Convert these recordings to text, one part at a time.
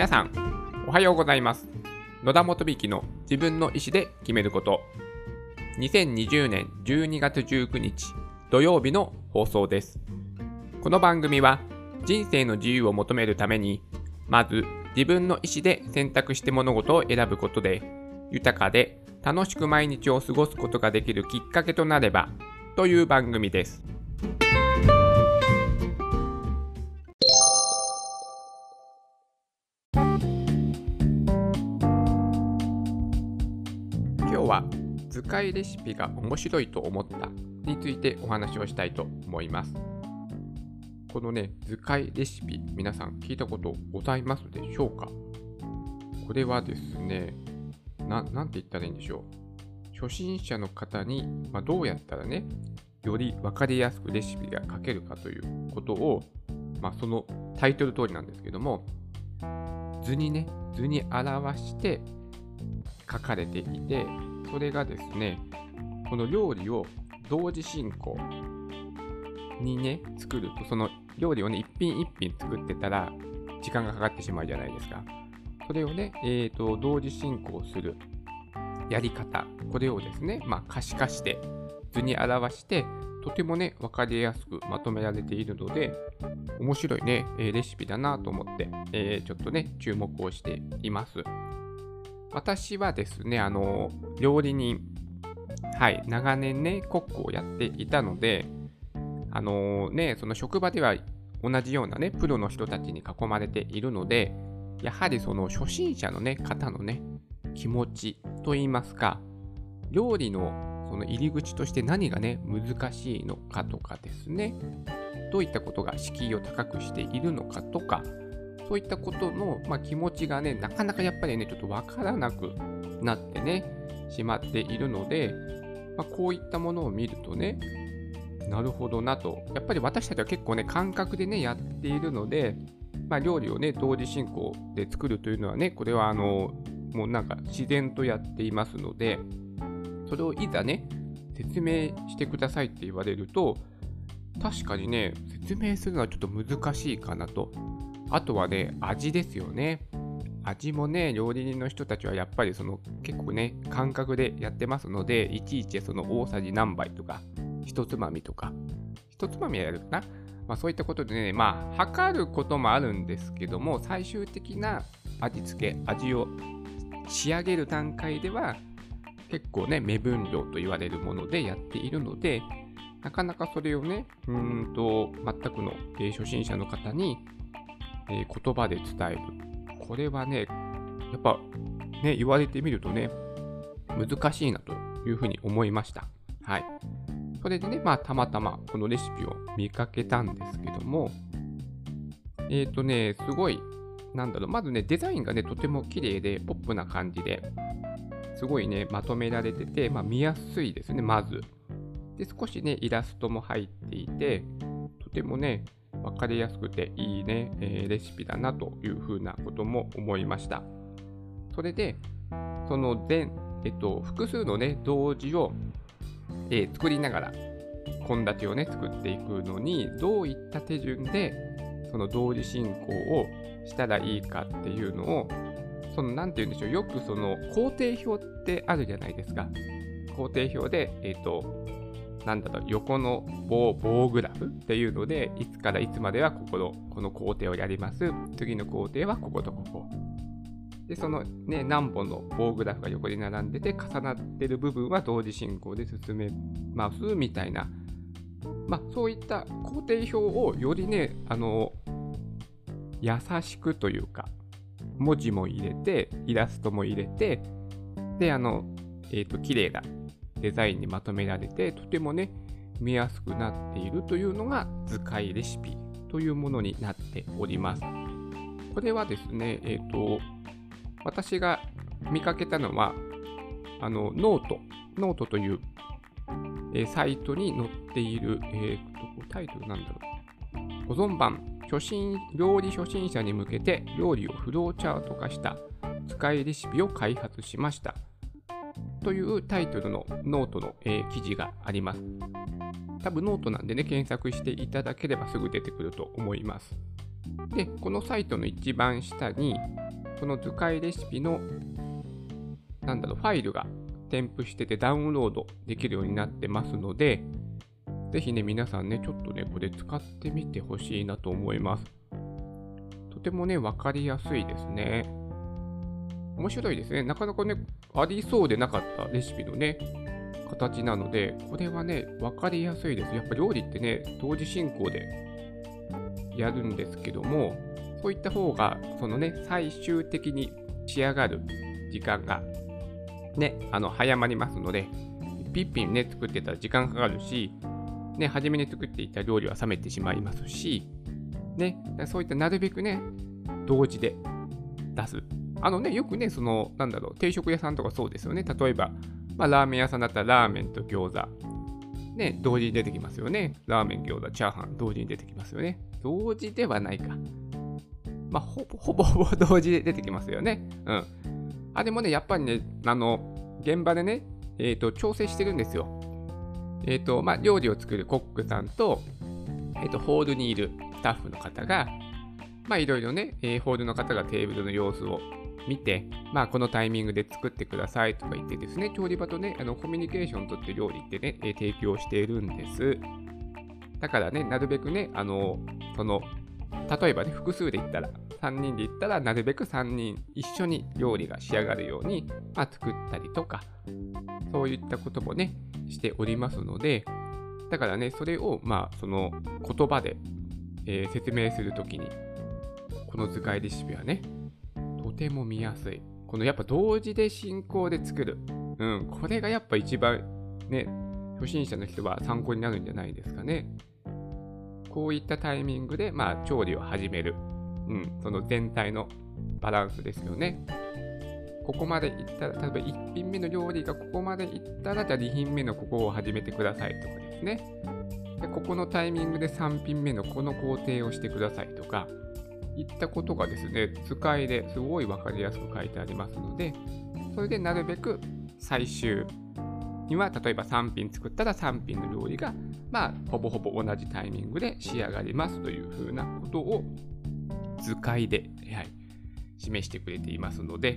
皆さん、おはようございます。野田元引の自分の意思で決めること。2020年12月19日土曜日の放送です。この番組は人生の自由を求めるために、まず自分の意思で選択して物事を選ぶことで、豊かで楽しく毎日を過ごすことができるきっかけとなればという番組です。図解レシピが面白いと思ったについてお話をしたいと思います。このね、図解レシピ、皆さん聞いたことございますでしょうか？これはですね、ななんて言ったらいいんでしょう？初心者の方に、まあ、どうやったらね、より分かりやすくレシピが書けるかということを、まあ、そのタイトル通りなんですけども、図にね、図に表して書かれていて、それがですね、この料理を同時進行にね、作ると、その料理をね、一品一品作ってたら、時間がかかってしまうじゃないですか。それをね、えーと、同時進行するやり方、これをですね、まあ、可視化して、図に表して、とてもね、分かりやすくまとめられているので、面白いね、えレシピだなと思って、えー、ちょっとね、注目をしています。私はですね、あの、料理人、はい、長年ね、コックをやっていたので、あのね、その職場では同じようなね、プロの人たちに囲まれているので、やはりその初心者のね、方のね、気持ちといいますか、料理のその入り口として何がね、難しいのかとかですね、どういったことが敷居を高くしているのかとか、そういったことの、まあ、気持ちがね、なかなかやっぱりね、ちょっとわからなくなってね、しまっているので、まあ、こういったものを見るとね、なるほどなと。やっぱり私たちは結構ね、感覚でね、やっているので、まあ、料理をね、同時進行で作るというのはね、これはあの、もうなんか自然とやっていますので、それをいざね、説明してくださいって言われると、確かにね、説明するのはちょっと難しいかなと。あとはね、味ですよね。味もね、料理人の人たちはやっぱりその結構ね、感覚でやってますので、いちいちその大さじ何杯とか、一つまみとか、一つまみはやるかな。まあそういったことでね、まあ測ることもあるんですけども、最終的な味付け、味を仕上げる段階では、結構ね、目分量と言われるものでやっているので、なかなかそれをね、うんと、全くの初心者の方にえー、言葉で伝える。これはね、やっぱね、言われてみるとね、難しいなというふうに思いました。はい。それでね、まあ、たまたまこのレシピを見かけたんですけども、えっ、ー、とね、すごい、なんだろう、まずね、デザインがね、とても綺麗で、ポップな感じで、すごいね、まとめられてて、まあ、見やすいですね、まず。で、少しね、イラストも入っていて、とてもね、分かりやすくていいね、えー、レシピだなというふうなことも思いました。それで、その全、えっと、複数のね、同時を、えー、作りながら、献立をね、作っていくのに、どういった手順で、その同時進行をしたらいいかっていうのを、その、なんて言うんでしょう、よくその、工程表ってあるじゃないですか。工程表で、えっ、と、なんだろう、横の棒、棒グラフっていうので、いつからいつまではここの、この工程をやります。次の工程はこことここ。で、そのね、何本の棒グラフが横に並んでて、重なってる部分は同時進行で進めますみたいな。まあ、そういった工程表をよりね、あの、優しくというか、文字も入れて、イラストも入れて、で、あの、えっ、ー、と、綺麗なデザインにまとめられて、とてもね、見やすくなっているというのが図解レシピというものになっております。これはですね、えっ、ー、と、私が見かけたのは、あの、 note、noteという、えー、サイトに載っている、えーと、タイトルなんだろう。保存版、初心、料理初心者に向けて料理をフローチャート化した図解レシピを開発しました。というタイトルのノートの、え、記事があります。多分ノートなんでね、検索していただければすぐ出てくると思います。で、このサイトの一番下に、この図解レシピの、なんだろう、ファイルが添付しててダウンロードできるようになってますので、ぜひね、皆さんね、ちょっとね、これ使ってみてほしいなと思います。とてもね、わかりやすいですね。面白いですね。なかなかね、ありそうでなかったレシピのね、形なので、これはね、わかりやすいです。やっぱ料理ってね、同時進行でやるんですけども、そういった方が、そのね、最終的に仕上がる時間が、ね、あの、早まりますので、ピッピンね、作ってたら時間かかるし、ね、初めに作っていた料理は冷めてしまいますし、ね、そういったなるべくね、同時で出す。あのね、よくね、その、なんだろう、定食屋さんとかそうですよね。例えば、まあ、ラーメン屋さんだったらラーメンと餃子、ね、同時に出てきますよね。ラーメン、餃子、チャーハン、同時に出てきますよね。同時ではないか。まあ、ほぼほぼほぼ 同時で出てきますよね。うん。あ、でもね、やっぱりね、あの、現場でね、えっ、ー、と、調整してるんですよ。えっ、ー、と、まあ、料理を作るコックさんと、えっ、ー、と、ホールにいるスタッフの方が、まあ、いろいろね、え、ホールの方がテーブルの様子を見て、まあ、このタイミングで作ってくださいとか言ってですね、調理場とね、あのコミュニケーションとって料理ってね、え提供しているんです。だからね、なるべくね、あの、その、例えばね、複数で言ったら、3人で言ったら、なるべく3人一緒に料理が仕上がるように、まあ、作ったりとか、そういったこともね、しておりますので、だからね、それを、まあ、その言葉で、えー、説明するときに、この図解レシピはね、とても見やすい。このやっぱ同時で進行で作る。うん、これがやっぱ一番ね、初心者の人は参考になるんじゃないですかね。こういったタイミングで、まあ、調理を始める。うん、その全体のバランスですよね。ここまでいったら、例えば1品目の料理がここまでいったら、じゃあ2品目のここを始めてくださいとかですね。でここのタイミングで3品目のこの工程をしてくださいとか、いったことがですね、図解ですごい分かりやすく書いてありますので、それでなるべく最終には、例えば3品作ったら3品の料理が、まあ、ほぼほぼ同じタイミングで仕上がりますというふうなことを図解で、はい、示してくれていますので、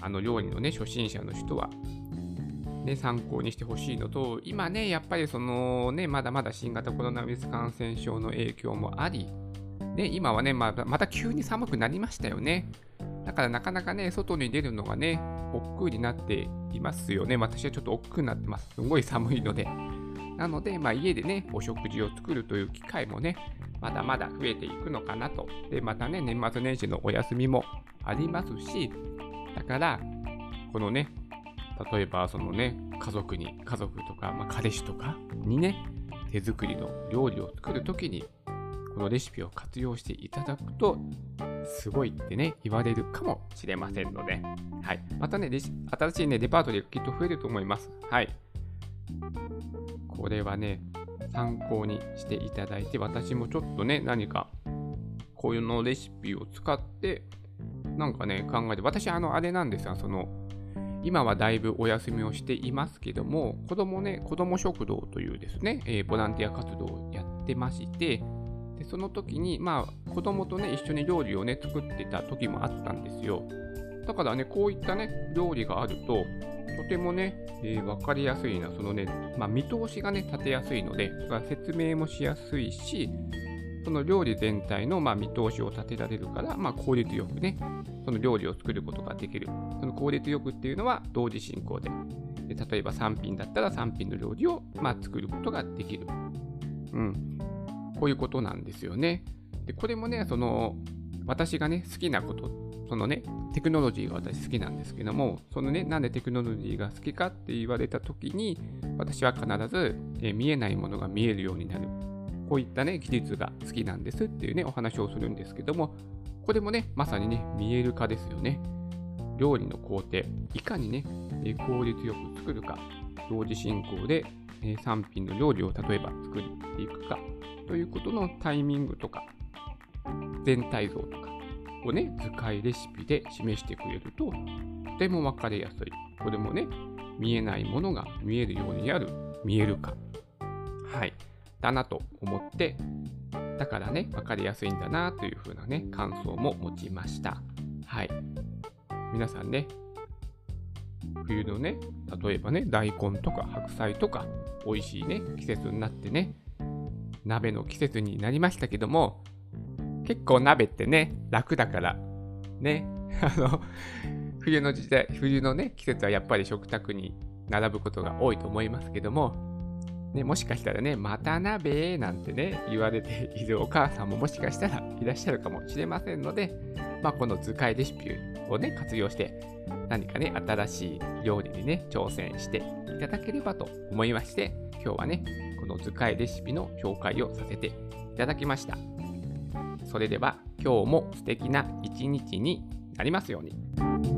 あの料理のね、初心者の人は、ね、参考にしてほしいのと、今ね、やっぱりそのね、まだまだ新型コロナウイルス感染症の影響もあり、ね、今はね、ままた急に寒くなりましたよね。だからなかなかね、外に出るのがね、億劫になっていますよね。私はちょっと億劫になってます。すごい寒いので。なので、まあ、家でね、お食事を作るという機会もね、まだまだ増えていくのかなと。で、またね、年末年始のお休みもありますし、だから、このね、例えばそのね、家族に、家族とか、まあ、彼氏とかにね、手作りの料理を作るときに、このレシピを活用していただくと、すごいってね、言われるかもしれませんので、はい。またね、新しいね、レパートリーがきっと増えると思います。はい。これはね、参考にしていただいて、私もちょっとね、何か、こういうのレシピを使って、なんかね、考えて、私、あの、あれなんですよ、その、今はだいぶお休みをしていますけども、子供ね、子供食堂というですね、えー、ボランティア活動をやってまして、でその時に、まあ、子供とね、一緒に料理をね、作ってた時もあったんですよ。だからね、こういったね、料理があると、とてもね、えー、分かりやすいな、そのね、まあ、見通しがね、立てやすいのでそれは、説明もしやすいし、その料理全体のまあ見通しを立てられるから、まあ、効率よくね、その料理を作ることができる。その効率よくっていうのは同時進行で。で例えば3品だったら3品の料理をまあ作ることができる。うん。こういうことなんですよね。で、これもね、その、私がね、好きなこと、そのね、テクノロジーが私好きなんですけども、そのね、なんでテクノロジーが好きかって言われたときに、私は必ず、え見えないものが見えるようになる。こういったね、技術が好きなんですっていうね、お話をするんですけども、これもね、まさにね、見える化ですよね。料理の工程、いかにね、効率よく作るか、同時進行で3品の料理を例えば作っていくか、ということのタイミングとか、全体像とかをね、図解レシピで示してくれると、とてもわかりやすい。これもね、見えないものが見えるようになる見える化。はい。だなと思ってだからね、分かりやすいんだなというふうなね、感想も持ちました。はい。皆さんね、冬のね、例えばね、大根とか白菜とか、美味しいね、季節になってね、鍋の季節になりましたけども、結構鍋ってね、楽だから、ね、あの、冬の時代、冬のね、季節はやっぱり食卓に並ぶことが多いと思いますけども、ね、もしかしたらね、また鍋なんてね、言われているお母さんももしかしたらいらっしゃるかもしれませんので、まあ、この図解レシピをね、活用して、何かね、新しい料理にね、挑戦していただければと思いまして、今日はね、この図解レシピの紹介をさせていただきました。それでは、今日も素敵な一日になりますように。